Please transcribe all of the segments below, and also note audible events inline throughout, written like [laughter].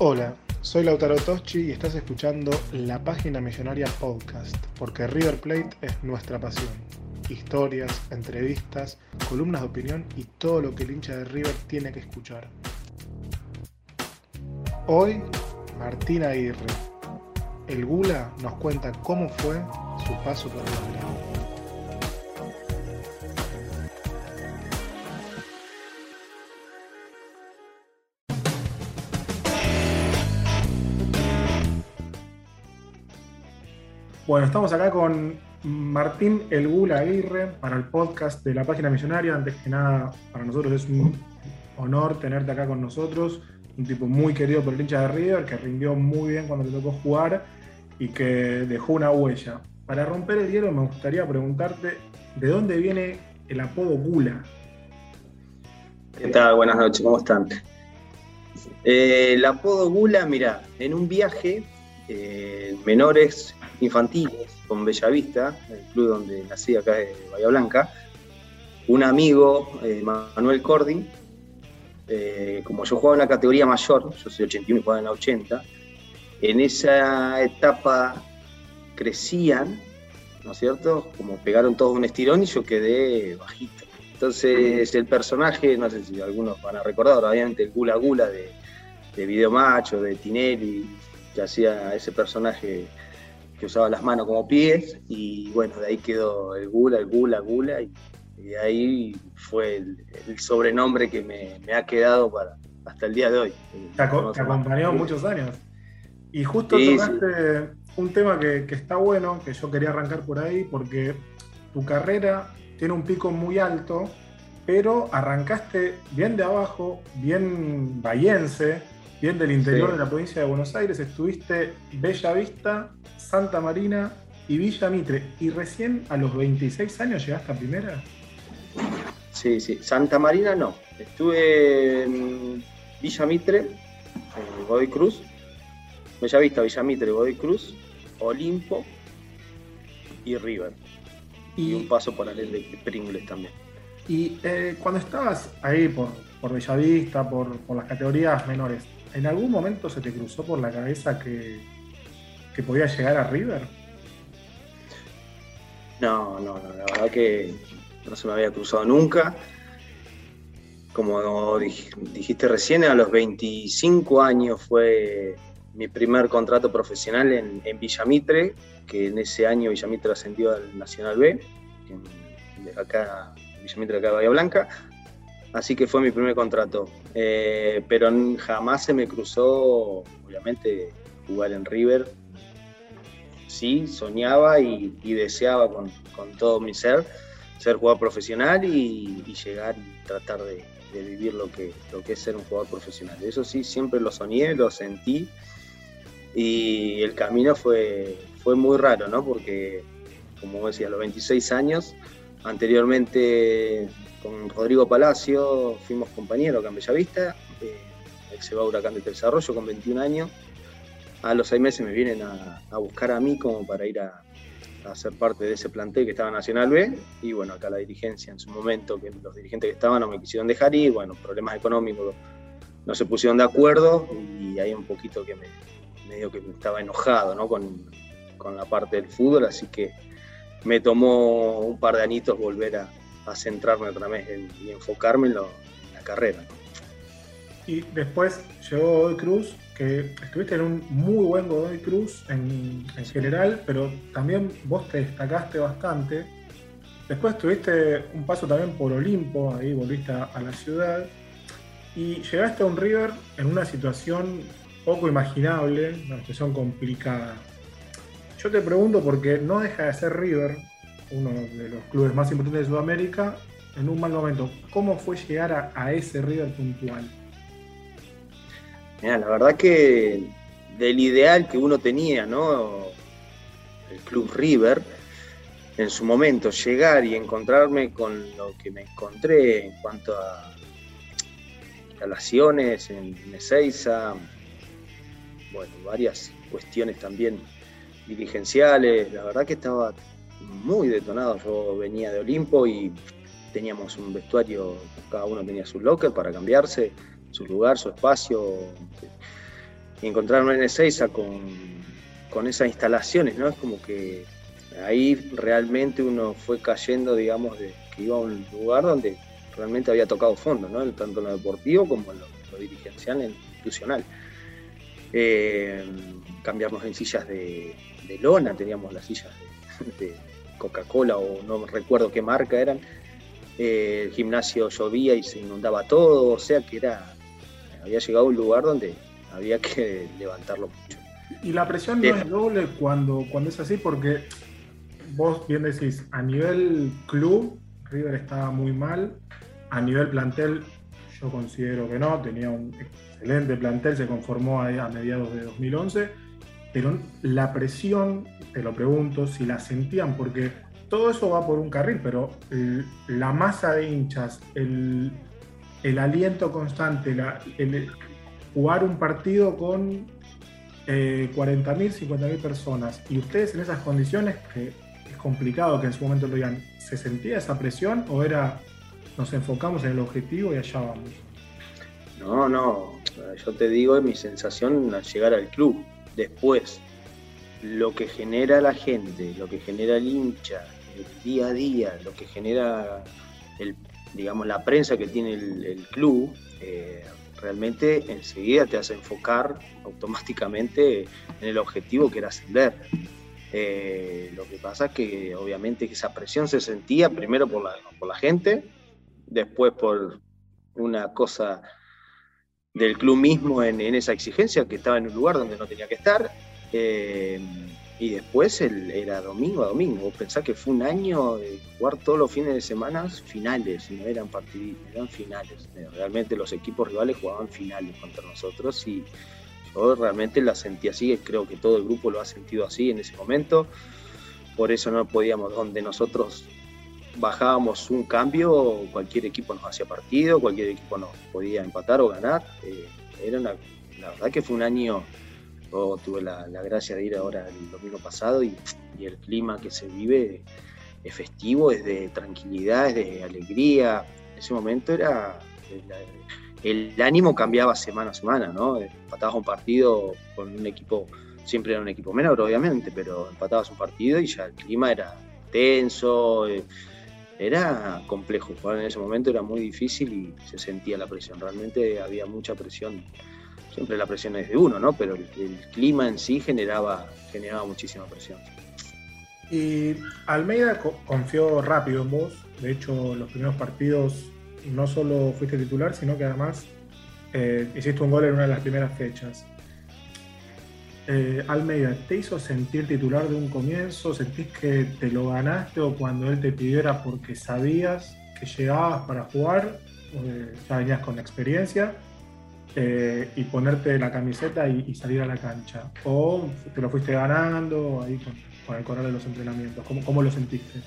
Hola, soy Lautaro Toschi y estás escuchando la página Millonaria Podcast, porque River Plate es nuestra pasión. Historias, entrevistas, columnas de opinión y todo lo que el hincha de River tiene que escuchar. Hoy, Martín Aguirre. El Gula nos cuenta cómo fue su paso por el Bueno, estamos acá con Martín El Gula Aguirre para el podcast de la página millonaria. Antes que nada, para nosotros es un honor tenerte acá con nosotros. Un tipo muy querido por el hincha de River, que rindió muy bien cuando le tocó jugar y que dejó una huella. Para romper el hielo, me gustaría preguntarte de dónde viene el apodo Gula. ¿Qué tal? Buenas noches, ¿cómo están? Eh, el apodo Gula, mira, en un viaje, eh, menores infantiles con Bellavista, el club donde nací acá de Bahía Blanca, un amigo, eh, Manuel Cordi, eh, como yo jugaba en la categoría mayor, yo soy 81 y jugaba en la 80, en esa etapa crecían, ¿no es cierto? Como pegaron todos un estirón y yo quedé bajito. Entonces el personaje, no sé si algunos van a recordar, obviamente el Gula Gula de, de Video Macho, de Tinelli, que hacía ese personaje que usaba las manos como pies, y bueno, de ahí quedó el Gula, el Gula, Gula, y, y de ahí fue el, el sobrenombre que me, me, ha quedado para hasta el día de hoy. Te, aco te acompañó muchos años. Y justo sí, tocaste sí. un tema que, que, está bueno, que yo quería arrancar por ahí, porque tu carrera tiene un pico muy alto, pero arrancaste bien de abajo, bien bayense, bien del interior sí. de la provincia de Buenos Aires, estuviste Bella Vista, Santa Marina y Villa Mitre. ¿Y recién a los 26 años llegaste a primera? Sí, sí. Santa Marina no. Estuve en Villa Mitre, en Godoy Cruz, Bella Vista, Villa Mitre, Godoy Cruz, Olimpo y River. Y, y un paso por el de Pringles también. Y eh, cuando estabas ahí por, por Bellavista, por, por las categorías menores, ¿en algún momento se te cruzó por la cabeza que, que podía llegar a River? No, no, no, la verdad que no se me había cruzado nunca. Como dijiste recién, a los 25 años fue mi primer contrato profesional en, en Villamitre, que en ese año Villamitre ascendió al Nacional B, en, acá, Villamitre acá de Bahía Blanca. Así que fue mi primer contrato. Eh, pero jamás se me cruzó, obviamente, jugar en River. Sí, soñaba y, deseaba con, todo mi ser ser jugador profesional y, llegar y tratar de, vivir lo que, lo que es ser un jugador profesional. Eso sí, siempre lo soñé, lo sentí y el camino fue, fue muy raro, ¿no? Porque, como decía, a los 26 años, anteriormente con Rodrigo Palacio fuimos compañeros acá en Bellavista, eh, a Huracán de Desarrollo con 21 años. A los seis meses me vienen a, buscar a mí como para ir a, a, ser parte de ese plantel que estaba Nacional B. Y bueno, acá la dirigencia en su momento, que los dirigentes que estaban no me quisieron dejar ir, bueno, problemas económicos no se pusieron de acuerdo y ahí un poquito que me, medio que estaba enojado ¿no? con, con la parte del fútbol, así que me tomó un par de añitos volver a, a centrarme otra vez en, y enfocarme en, lo, en la carrera. ¿no? Y después llegó Godoy Cruz, que estuviste en un muy buen Godoy Cruz en, en, general, pero también vos te destacaste bastante Después tuviste un paso también por Olimpo, ahí volviste a la ciudad y llegaste a un River en una situación poco imaginable, una situación complicada. Yo te pregunto porque no deja de ser River, uno de los clubes más importantes de Sudamérica, en un mal momento. ¿Cómo fue llegar a, ese River puntual? Mira, la verdad que del ideal que uno tenía, ¿no? El club River, en su momento llegar y encontrarme con lo que me encontré en cuanto a instalaciones en Ezeiza, bueno, varias cuestiones también dirigenciales, la verdad que estaba muy detonado, yo venía de Olimpo y teníamos un vestuario, cada uno tenía su locker para cambiarse, su lugar, su espacio, y encontrarme en Ezeiza con, con esas instalaciones, ¿no? Es como que ahí realmente uno fue cayendo, digamos, de que iba a un lugar donde realmente había tocado fondo, ¿no? tanto en lo deportivo como en lo, dirigencial e institucional. Eh, cambiarnos en sillas de, lona, teníamos las sillas de, Coca-Cola o no recuerdo qué marca eran. Eh, el gimnasio llovía y se inundaba todo, o sea que era había llegado a un lugar donde había que levantarlo mucho. Y la presión no es doble cuando, cuando es así, porque vos bien decís, a nivel club, River estaba muy mal. A nivel plantel, yo considero que no, tenía un excelente plantel, se conformó a, mediados de 2011, la presión, te lo pregunto, si la sentían, porque todo eso va por un carril, pero la masa de hinchas, el, aliento constante, jugar un partido con eh, 40.000, 50.000 personas, y ustedes en esas condiciones que complicado que en su momento lo digan, ¿se sentía esa presión o era nos enfocamos en el objetivo y allá vamos? No, no, yo te digo, mi sensación al llegar al club. Después, lo que genera la gente, lo que genera el hincha, el día a día, lo que genera el, digamos, la prensa que tiene el, club, eh, realmente enseguida te hace enfocar automáticamente en el objetivo que era ascender. Eh, lo que pasa es que obviamente esa presión se sentía primero por la, por la gente, después por una cosa del club mismo en, esa exigencia, que estaba en un lugar donde no tenía que estar, eh, y después el, era domingo a domingo. Vos pensás que fue un año de jugar todos los fines de semana finales, no eran partidos, eran finales. Realmente los equipos rivales jugaban finales contra nosotros y yo realmente la sentí así, creo que todo el grupo lo ha sentido así en ese momento. Por eso no podíamos, donde nosotros bajábamos un cambio, cualquier equipo nos hacía partido, cualquier equipo nos podía empatar o ganar. Eh, era la verdad que fue un año, yo tuve la, gracia de ir ahora el domingo pasado y, el clima que se vive es festivo, es de tranquilidad, es de alegría. En ese momento era el ánimo cambiaba semana a semana, ¿no? Empatabas un partido con un equipo, siempre era un equipo menor, obviamente, pero empatabas un partido y ya el clima era tenso, eh, era complejo. Jugar en ese momento era muy difícil y se sentía la presión. Realmente había mucha presión. Siempre la presión es de uno, ¿no? Pero el, clima en sí generaba, generaba muchísima presión. Y Almeida confió rápido en vos. De hecho, los primeros partidos no solo fuiste titular, sino que además eh, hiciste un gol en una de las primeras fechas. Eh, Almeida, ¿te hizo sentir titular de un comienzo? ¿Sentís que te lo ganaste o cuando él te pidió era porque sabías que llegabas para jugar? ya venías con experiencia eh, y ponerte la camiseta y, salir a la cancha. ¿O te lo fuiste ganando ahí con, el correr de los entrenamientos? ¿Cómo, cómo lo sentiste?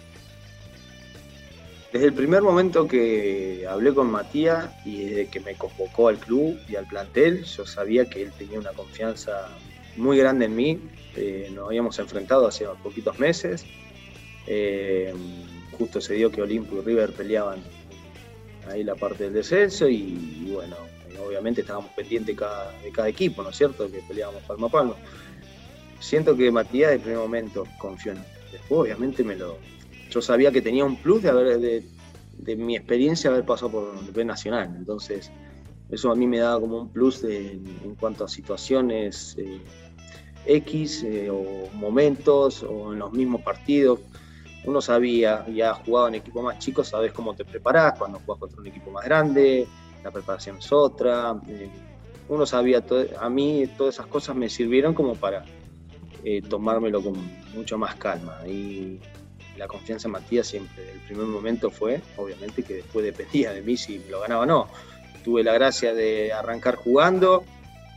Desde el primer momento que hablé con Matías y desde que me convocó al club y al plantel, yo sabía que él tenía una confianza muy grande en mí. Eh, nos habíamos enfrentado hace poquitos meses. Eh, justo se dio que Olimpo y River peleaban ahí la parte del descenso y, bueno, obviamente estábamos pendientes de cada equipo, ¿no es cierto? Que peleábamos palmo a palmo. Siento que Matías de primer momento confió en mí. Después obviamente me lo, yo sabía que tenía un plus de, haber, de, mi experiencia haber pasado por el Nacional. Entonces, eso a mí me daba como un plus en cuanto a situaciones eh, X eh, o momentos o en los mismos partidos. uno sabía, ya jugado en equipo más chico, sabes cómo te preparás, cuando jugás contra un equipo más grande, la preparación es otra. Eh, uno sabía, a mí todas esas cosas me sirvieron como para eh, tomármelo con mucho más calma. Y la confianza en Matías siempre, el primer momento fue, obviamente, que después dependía de mí si lo ganaba o no. Tuve la gracia de arrancar jugando,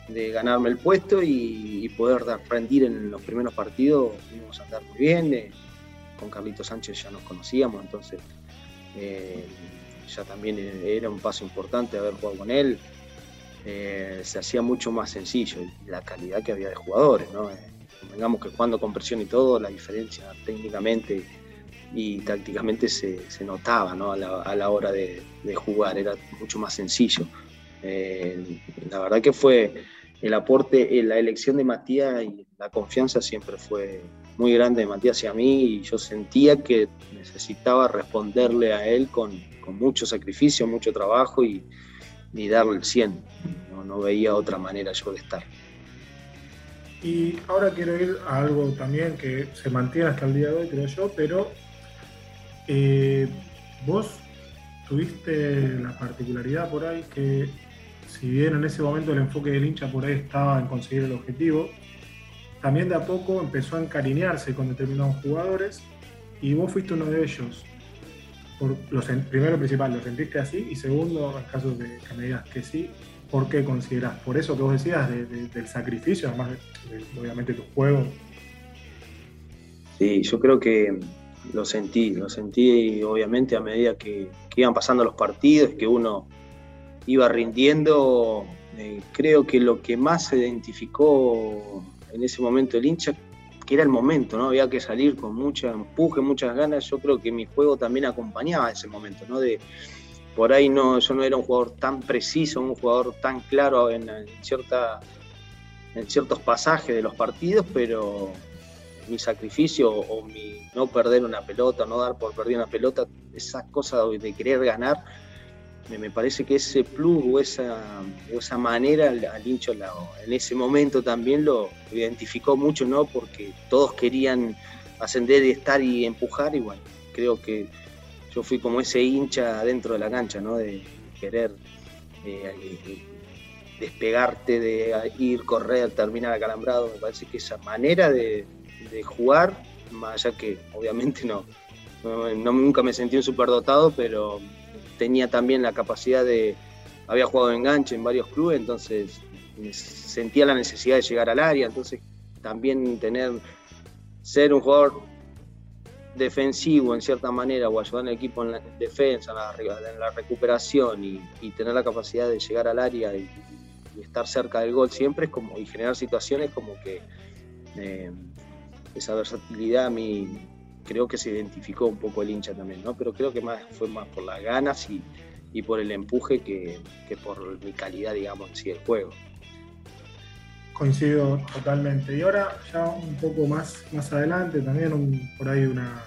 de ganarme el puesto y, poder rendir en los primeros partidos. A andar muy bien. con Carlito Sánchez ya nos conocíamos, entonces eh, ya también era un paso importante haber jugado con él. Eh, se hacía mucho más sencillo la calidad que había de jugadores. ¿no? Que jugando con presión y todo, la diferencia técnicamente y tácticamente se, notaba a, la, hora de, jugar, era mucho más sencillo. Eh, la verdad que fue el aporte, la elección de Matías y la confianza siempre fue muy grande de Matías y a mí y yo sentía que necesitaba responderle a él con, mucho sacrificio, mucho trabajo y, darle el 100. No, no veía otra manera yo de estar. Y ahora quiero ir a algo también que se mantiene hasta el día de hoy, creo yo, pero eh, vos tuviste la particularidad por ahí que, si bien en ese momento el enfoque del hincha por ahí estaba en conseguir el objetivo, también de a poco empezó a encariñarse con determinados jugadores y vos fuiste uno de ellos. Por, los, primero principal, ¿lo sentiste así? Y segundo, en caso de que me digas que sí, ¿por qué considerás? Por eso que vos decías del sacrificio, además de, obviamente tu juego. Sí, yo creo que lo sentí, lo sentí obviamente a medida que, iban pasando los partidos, que uno iba rindiendo, eh, creo que lo que más se identificó en ese momento el hincha, que era el momento, ¿no? Había que salir con mucha empuje, muchas ganas, yo creo que mi juego también acompañaba ese momento, ¿no? De, por ahí no, yo no era un jugador tan preciso, un jugador tan claro en, cierta, en ciertos pasajes de los partidos, pero mi sacrificio o mi no perder una pelota, no dar por perder una pelota, esa cosa de querer ganar, me parece que ese plus o esa, esa manera al hincho en ese momento también lo identificó mucho, ¿no? Porque todos querían ascender y estar y empujar y bueno, creo que yo fui como ese hincha dentro de la cancha, ¿no? De querer eh, despegarte, de ir, correr, terminar acalambrado. Me parece que esa manera de, jugar, más allá que obviamente no, no, nunca me sentí un superdotado, pero tenía también la capacidad de, había jugado enganche en varios clubes, entonces sentía la necesidad de llegar al área, entonces también tener, ser un jugador defensivo en cierta manera o ayudar al equipo en la defensa, en la, recuperación y, tener la capacidad de llegar al área y, estar cerca del gol siempre es como y generar situaciones como que eh, esa versatilidad a mí creo que se identificó un poco el hincha también, ¿no? Pero creo que más fue más por las ganas y, por el empuje que, por mi calidad, digamos, en sí del juego. Coincido totalmente. Y ahora ya un poco más, más adelante, también por ahí una,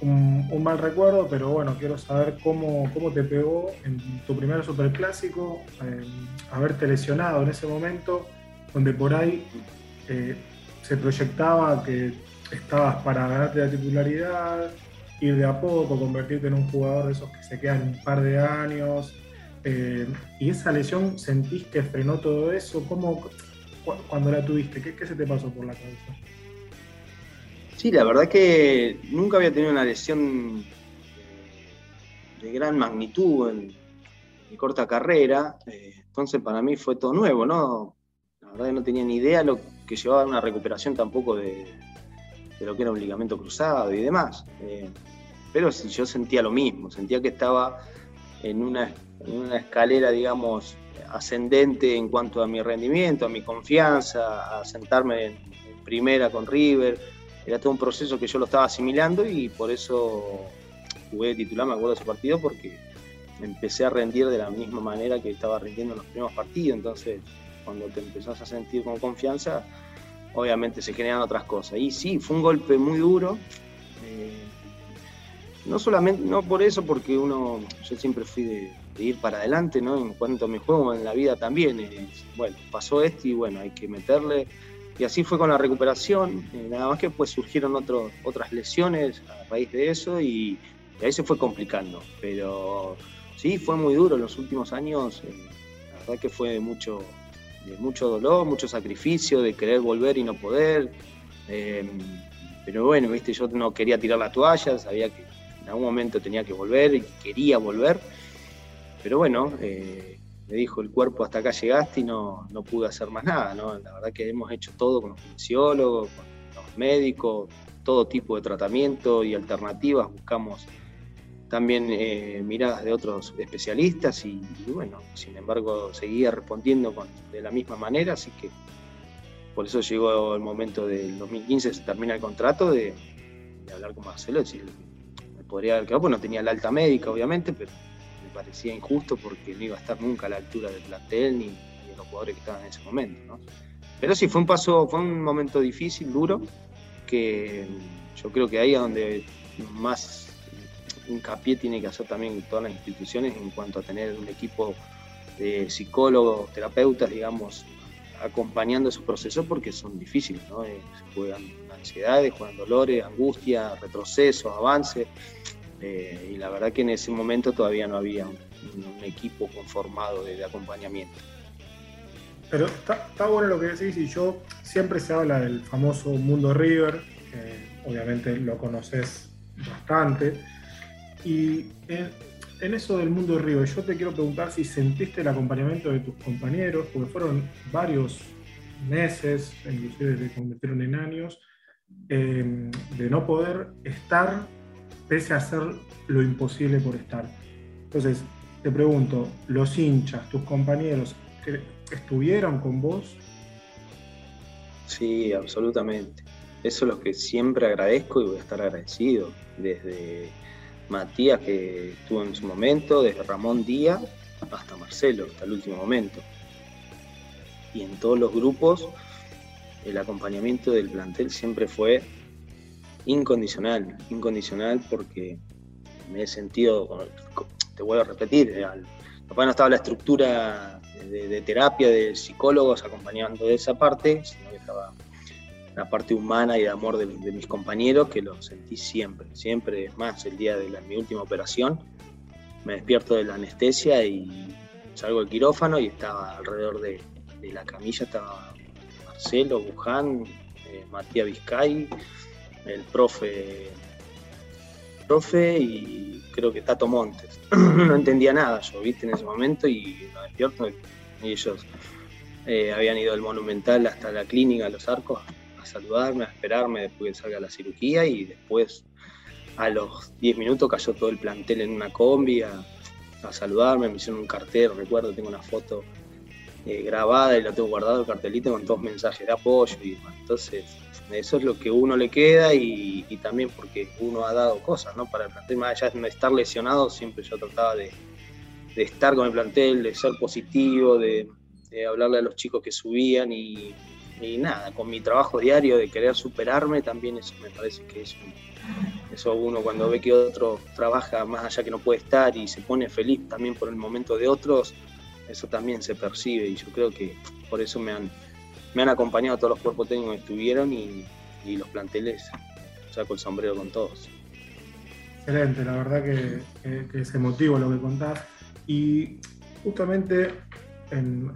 un, mal recuerdo, pero bueno, quiero saber cómo, cómo te pegó en tu primer superclásico, eh, haberte lesionado en ese momento, donde por ahí eh, se proyectaba que estabas para ganarte la titularidad, ir de a poco, convertirte en un jugador de esos que se quedan un par de años. Eh, y esa lesión, ¿sentís que frenó todo eso? ¿Cómo, cuando la tuviste? ¿Qué, se te pasó por la cabeza? Sí, la verdad que nunca había tenido una lesión de gran magnitud en mi corta carrera, eh, entonces para mí fue todo nuevo, ¿no? La verdad que no tenía ni idea lo que llevaba una recuperación tampoco de, lo que era un ligamento cruzado y demás. Eh, pero yo sentía lo mismo, sentía que estaba en una, una escalera, digamos, ascendente en cuanto a mi rendimiento, a mi confianza, a sentarme en, primera con River. Era todo un proceso que yo lo estaba asimilando y por eso jugué de titular, me acuerdo de ese partido, porque empecé a rendir de la misma manera que estaba rindiendo en los primeros partidos. Entonces, cuando te empezás a sentir con confianza, obviamente se generan otras cosas. Y sí, fue un golpe muy duro. Eh, no solamente, no por eso, porque uno, yo siempre fui de, ir para adelante, ¿no? En cuanto a mi juego, en la vida también. bueno, pasó esto y bueno, hay que meterle. y así fue con la recuperación, eh, nada más que pues surgieron otras lesiones a raíz de eso y, ahí se fue complicando. Pero sí, fue muy duro en los últimos años, eh, la verdad que fue mucho, de mucho dolor, mucho sacrificio, de querer volver y no poder. Em, pero bueno, viste, yo no quería tirar la toalla, sabía que en algún momento tenía que volver y quería volver. Pero bueno, eh, me dijo el cuerpo hasta acá llegaste y no, no pude hacer más nada, ¿no? La verdad que hemos hecho todo con los fisiólogos, con los médicos, todo tipo de tratamiento y alternativas, buscamos también eh, miradas de otros especialistas y, bueno, sin embargo seguía respondiendo de la misma manera, así que por eso llegó el momento del 2015, se termina el contrato, de, hablar con Marcelo, decir, me podría haber quedado, pues no tenía la alta médica obviamente, pero parecía injusto porque no iba a estar nunca a la altura del plantel ni, de los jugadores que estaban en ese momento. Pero sí, fue un paso, fue un momento difícil, duro, que yo creo que ahí es donde más hincapié tiene que hacer también todas las instituciones en cuanto a tener un equipo de psicólogos, terapeutas, digamos, acompañando esos procesos porque son difíciles, ¿no? Eh, juegan ansiedades, juegan dolores, angustia, retrocesos, avances. Eh, y la verdad que en ese momento todavía no había un, equipo conformado de, acompañamiento. Pero está, bueno lo que decís y yo siempre se habla del famoso mundo River, obviamente lo conoces bastante. Y en, eso del mundo River, yo te quiero preguntar si sentiste el acompañamiento de tus compañeros, porque fueron varios meses, inclusive se convirtieron en años, eh, de no poder estar pese a hacer lo imposible por estar. Entonces, te pregunto, los hinchas, tus compañeros, ¿estuvieron con vos? Sí, absolutamente. Eso es lo que siempre agradezco y voy a estar agradecido. Desde Matías, que estuvo en su momento, desde Ramón Díaz hasta Marcelo, hasta el último momento. Y en todos los grupos, el acompañamiento del plantel siempre fue incondicional, incondicional porque me he sentido, te vuelvo a repetir, al, papá no estaba la estructura de, terapia de psicólogos acompañando de esa parte, sino que estaba la parte humana y de amor de, mis compañeros que lo sentí siempre, siempre, más, el día de mi última operación, me despierto de la anestesia y salgo del quirófano y estaba alrededor de, la camilla, estaba Marcelo, Buján, eh, Matías Vizcay, el profe, profe y creo que Tato Montes. [clears throat] no entendía nada yo, viste, en ese momento y me despierto y ellos eh, habían ido del Monumental hasta la clínica, los arcos, saludarme, a esperarme después que salga la cirugía y después a los 10 minutos cayó todo el plantel en una combi a, saludarme, me hicieron un cartel, recuerdo, tengo una foto eh, grabada y la tengo guardado el cartelito con dos mensajes de apoyo y entonces eso es lo que uno le queda y, también porque uno ha dado cosas, ¿no? Para el plantel, más allá de estar lesionado, siempre yo trataba de, estar con el plantel, de ser positivo, de, hablarle a los chicos que subían y, nada, con mi trabajo diario de querer superarme, también eso me parece que es eso uno cuando ve que otro trabaja más allá que no puede estar y se pone feliz también por el momento de otros, eso también se percibe y yo creo que por eso me han me han acompañado todos los cuerpos técnicos que estuvieron y, los planteles, saco el sombrero con todos. Excelente, la verdad que, es emotivo lo que contás. Y justamente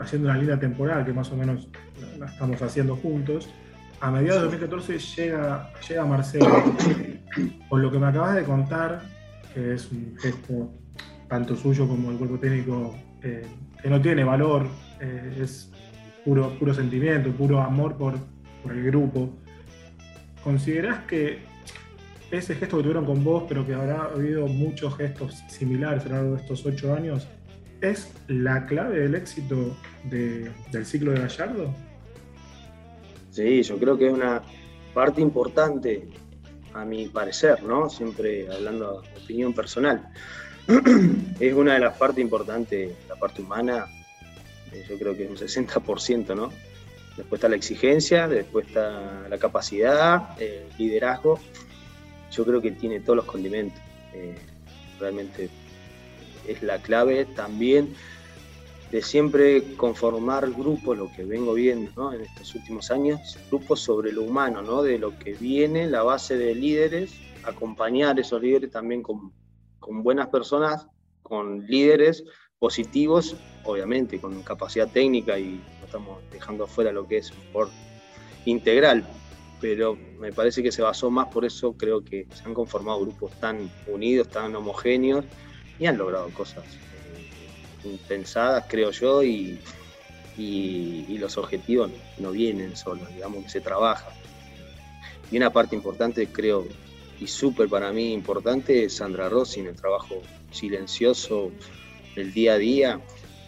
haciendo una línea temporal que más o menos estamos haciendo juntos, a mediados de 2014 llega, llega Marcelo. Con lo que me acabas de contar, que es un gesto tanto suyo como el cuerpo técnico eh, que no tiene valor, eh, es puro, puro sentimiento, puro amor por, el grupo. ¿Considerás que ese gesto que tuvieron con vos, pero que habrá habido muchos gestos similares a lo largo de estos ocho años, es la clave del éxito del ciclo de Gallardo? Yo creo que es una parte importante, a mi parecer, ¿no? Siempre hablando de opinión personal. [clears throat] es una de las partes importantes, la parte humana, eh, yo creo que es un 60%, ¿no? Después está la exigencia, después está la capacidad, el liderazgo. Yo creo que tiene todos los condimentos. Eh, realmente es la clave también de siempre conformar grupos, lo que vengo viendo en estos últimos años, grupos sobre lo humano, ¿no? de lo que viene, la base de líderes, acompañar esos líderes también con, con buenas personas, con líderes positivos, obviamente con capacidad técnica y no estamos dejando afuera lo que es sport integral, pero me parece que se basó más por eso, creo que se han conformado grupos tan unidos, tan homogéneos y han logrado cosas pensadas, creo yo, y, y, los objetivos no vienen solos, digamos que se trabaja. Y una parte importante, creo, y súper para mí importante, es Sandra Rossi en el trabajo silencioso del día a día,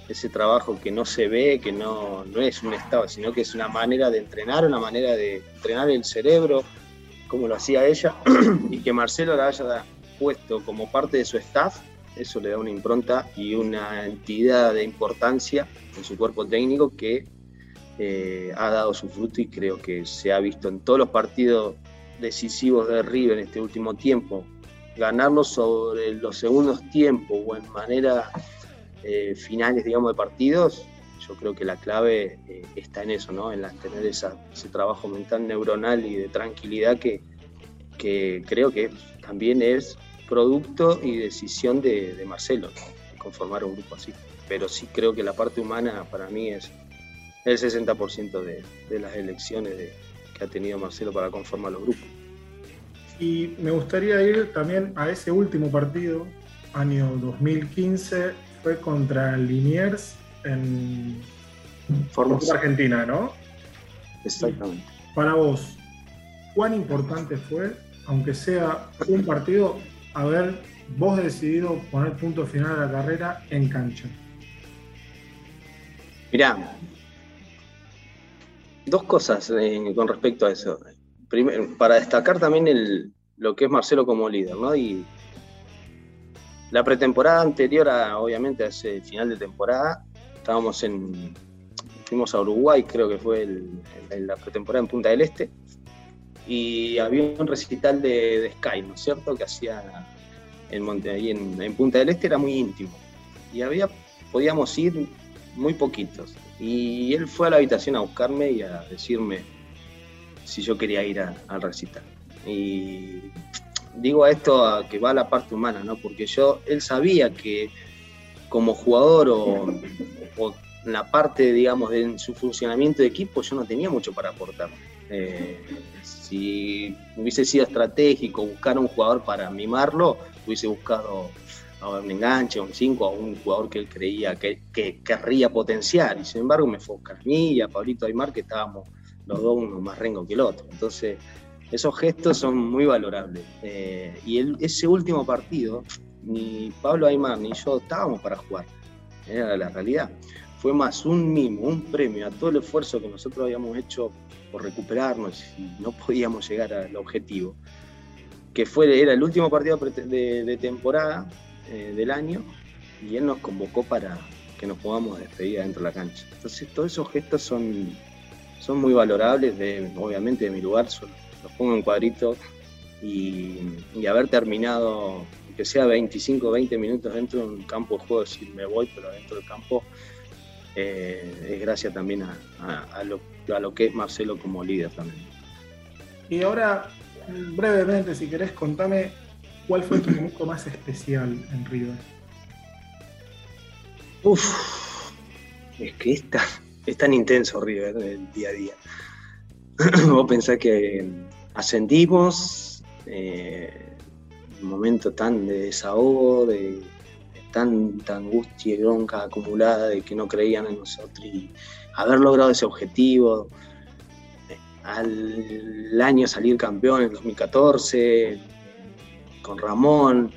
ese trabajo que no se ve, que no, no es un estado, sino que es una manera de entrenar, una manera de entrenar el cerebro, como lo hacía ella, [clears throat] y que Marcelo la haya puesto como parte de su staff eso le da una impronta y una entidad de importancia en su cuerpo técnico que eh, ha dado su fruto y creo que se ha visto en todos los partidos decisivos de River en este último tiempo. Ganarlo sobre los segundos tiempos o en manera eh, finales, digamos, de partidos, yo creo que la clave eh, está en eso, ¿no? En tener ese trabajo mental neuronal y de tranquilidad que, que creo que también es producto y decisión de, Marcelo, conformar un grupo así. Pero sí creo que la parte humana para mí es el 60% de, de, las elecciones que ha tenido Marcelo para conformar los grupos. Y me gustaría ir también a ese último partido, año 2015, fue contra Liniers en Formosa, Argentina, ¿no? Exactamente. para vos, ¿cuán importante fue, aunque sea un partido, haber vos decidido poner punto final a la carrera en cancha? Mirá, dos cosas eh, con respecto a eso. Para destacar también el, lo que es Marcelo como líder, ¿no? Y la pretemporada anterior, a, obviamente, a ese final de temporada, estábamos en. Fuimos a Uruguay, creo que fue la pretemporada en Punta del Este, y había un recital de, Sky, ¿no es cierto?, que hacía en Monte, ahí en, Punta del Este, era muy íntimo. Y había, podíamos ir muy poquitos. Y él fue a la habitación a buscarme y a decirme si yo quería ir al recital. Y digo a esto a que va la parte humana, ¿no? Porque yo, él sabía que como jugador o la parte, digamos, de su funcionamiento de equipo, yo no tenía mucho para aportar. Eh, si hubiese sido estratégico buscar un jugador para mimarlo, hubiese buscado a un enganche, a un 5, a un jugador que él creía que, querría potenciar. Y sin embargo me fue a mí y a Pablito Aymar, que estábamos los dos uno más rengo que el otro. Entonces, esos gestos son muy valorables. Eh, y ese último partido, ni Pablo Aymar ni yo estábamos para jugar. Era la realidad. Fue más un mimo, un premio a todo el esfuerzo que nosotros habíamos hecho por recuperarnos y no podíamos llegar al objetivo, que fue, era el último partido de, temporada eh, del año y él nos convocó para que nos podamos despedir dentro de la cancha. Entonces todos esos gestos son, son muy valorables, de, obviamente de mi lugar, los pongo en cuadrito y, haber terminado, que sea 25 o 20 minutos dentro de un campo de juego, decir me voy, pero dentro del campo eh, es gracias también a, lo, a, lo, que es Marcelo como líder también. Y ahora, brevemente, si querés, contame cuál fue tu [clears throat] momento más especial en River. Uf, es que es tan, es tan intenso River el día a día. [clears throat] Vos pensás que ascendimos, eh, un momento tan de desahogo, de tanta angustia y bronca acumulada de que no creían en nosotros y haber logrado ese objetivo, al año salir campeón en 2014, con Ramón,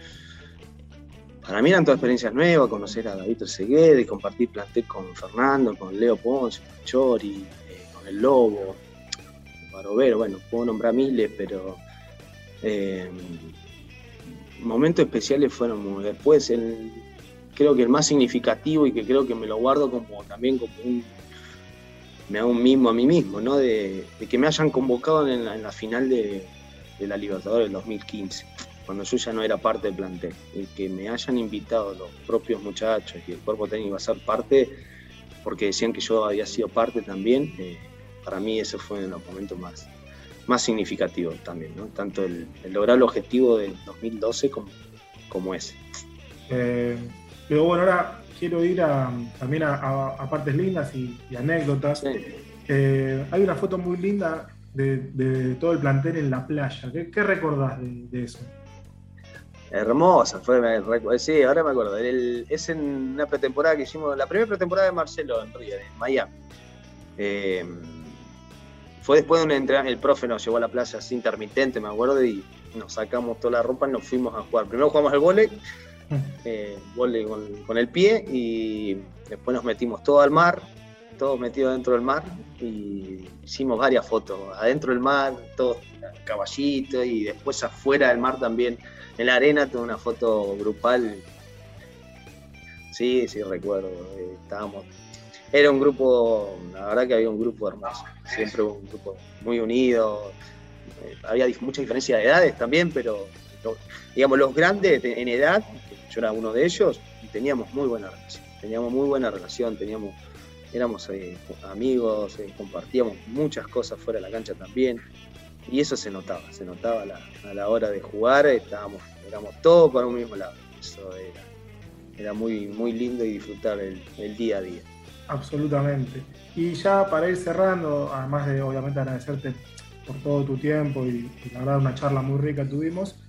para mí eran todas experiencias nuevas, conocer a David Seguede, compartir plantel con Fernando, con Leo Ponce, con Chori, eh, con el Lobo, Barovero, bueno, puedo nombrar miles, pero eh, momentos especiales fueron después el, creo que el más significativo y que creo que me lo guardo como también como un me hago un mismo a mí mismo, ¿no? De, que me hayan convocado en la, final de, la Libertadores del 2015. cuando yo ya no era parte del plantel. Y que me hayan invitado los propios muchachos y el cuerpo técnico a ser parte, porque decían que yo había sido parte también, eh, para mí ese fue de los momentos más, más significativos también, ¿no? tanto el, lograr el objetivo del 2012 como, como ese. Eh, pero bueno, ahora quiero ir también a, partes lindas y, anécdotas. Eh, hay una foto muy linda de, todo el plantel en la playa. ¿Qué, recordás de, eso? Hermosa, fue, sí, ahora me acuerdo. es en una pretemporada que hicimos, la primera pretemporada de Marcelo en Río, en Miami. Eh, fue después de un entrenamiento, el profe nos llevó a la playa así intermitente, me acuerdo, y nos sacamos toda la ropa y nos fuimos a jugar. Primero jugamos al volei, [laughs] eh, con, el pie, y después nos metimos todo al mar, todo metido dentro del mar, y hicimos varias fotos, adentro del mar, todo caballito, y después afuera del mar también, en la arena, toda una foto grupal. Sí, sí, recuerdo, eh, estábamos era un grupo, la verdad que había un grupo hermoso, siempre un grupo muy unido, eh, había mucha diferencia de edades también, pero digamos los grandes en edad, yo era uno de ellos, teníamos muy buena relación, teníamos muy buena relación, teníamos, éramos eh, amigos, eh, compartíamos muchas cosas fuera de la cancha también, y eso se notaba, se notaba a la, hora de jugar, estábamos, éramos todos para un mismo lado, eso era, muy, muy lindo y disfrutar el día a día. Absolutamente. Y ya para ir cerrando, además de obviamente agradecerte por todo tu tiempo y, la verdad una charla muy rica tuvimos,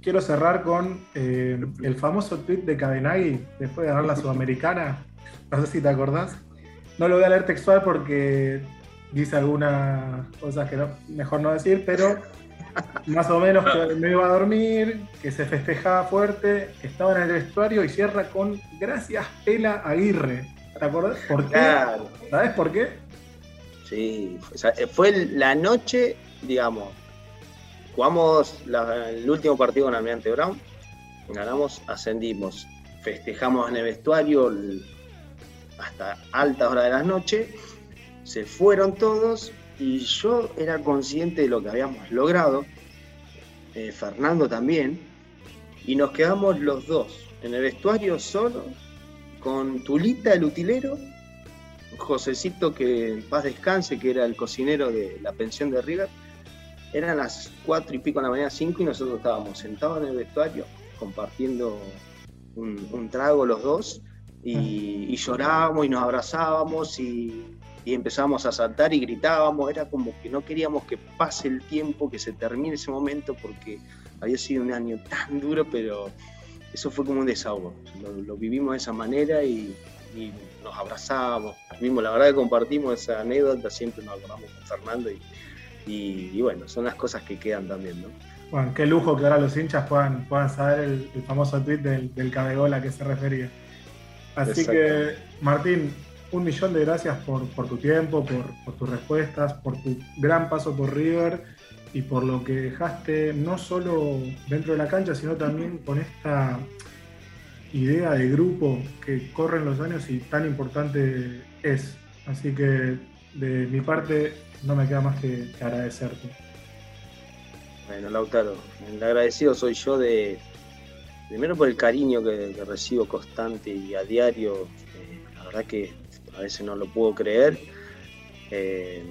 quiero cerrar con eh, el famoso tweet de Cadenagui después de ganar la Sudamericana. No sé si te acordás. No lo voy a leer textual porque dice algunas cosas que mejor no decir, pero más o menos me iba a dormir, que se festejaba fuerte, estaba en el vestuario y cierra con gracias Pela Aguirre. ¿Te acuerdas? ¿Por qué? ¿Sabes por qué? Sí, fue la noche, digamos, jugamos el último partido con Almirante Brown, ganamos, ascendimos, festejamos en el vestuario hasta alta hora de la noche, se fueron todos y yo era consciente de lo que habíamos logrado, eh, Fernando también, y nos quedamos los dos en el vestuario solos con Tulita, el utilero, Josecito, que en paz descanse, que era el cocinero de la pensión de River. Eran las cuatro y pico de la mañana, cinco, y nosotros estábamos sentados en el vestuario compartiendo un, trago los dos y, llorábamos y nos abrazábamos y, y, empezábamos a saltar y gritábamos. Era como que no queríamos que pase el tiempo, que se termine ese momento porque había sido un año tan duro, pero eso fue como un desahogo. Lo, vivimos de esa manera y, nos abrazamos. Vimos, la verdad que compartimos esa anécdota, siempre nos acordamos con Fernando y, bueno, son las cosas que quedan también, ¿no? Bueno, qué lujo que ahora los hinchas puedan, puedan saber el, famoso tweet del, del a que se refería. Así que, Martín, un millón de gracias por, tu tiempo, por, por, tus respuestas, por tu gran paso por River y por lo que dejaste no solo dentro de la cancha, sino también con esta idea de grupo que corren los años y tan importante es. Así que de mi parte no me queda más que, agradecerte. Bueno, Lautaro, el agradecido soy yo de, primero por el cariño que, recibo constante y a diario, eh, la verdad que a veces no lo puedo creer. Eh,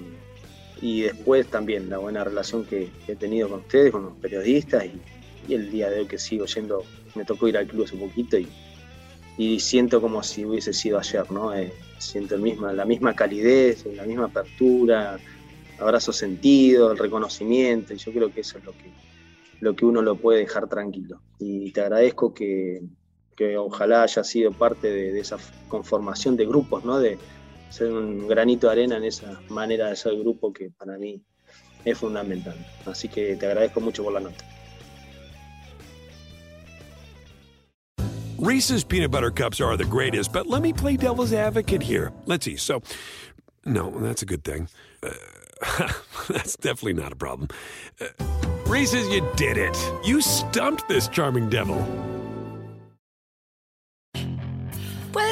y después también la buena relación que, he tenido con ustedes, con los periodistas y, el día de hoy que sigo yendo, me tocó ir al club hace un poquito y, siento como si hubiese sido ayer, ¿no? Eh, siento la misma calidez, la misma apertura, abrazo sentido, el reconocimiento, y yo creo que eso es lo que, lo que uno lo puede dejar tranquilo. Y te agradezco que, que ojalá haya sido parte de, de, esa conformación de grupos, ¿no? De, ser un granito de arena en esa manera de ser grupo que para mí es fundamental. Así que te agradezco mucho por la nota. Reese's peanut butter cups are the greatest, but let me play devil's advocate here. Let's see. So, no, that's a good thing. Uh, [laughs] that's definitely not a problem. Uh, Reese's, you did it. You stumped this charming devil.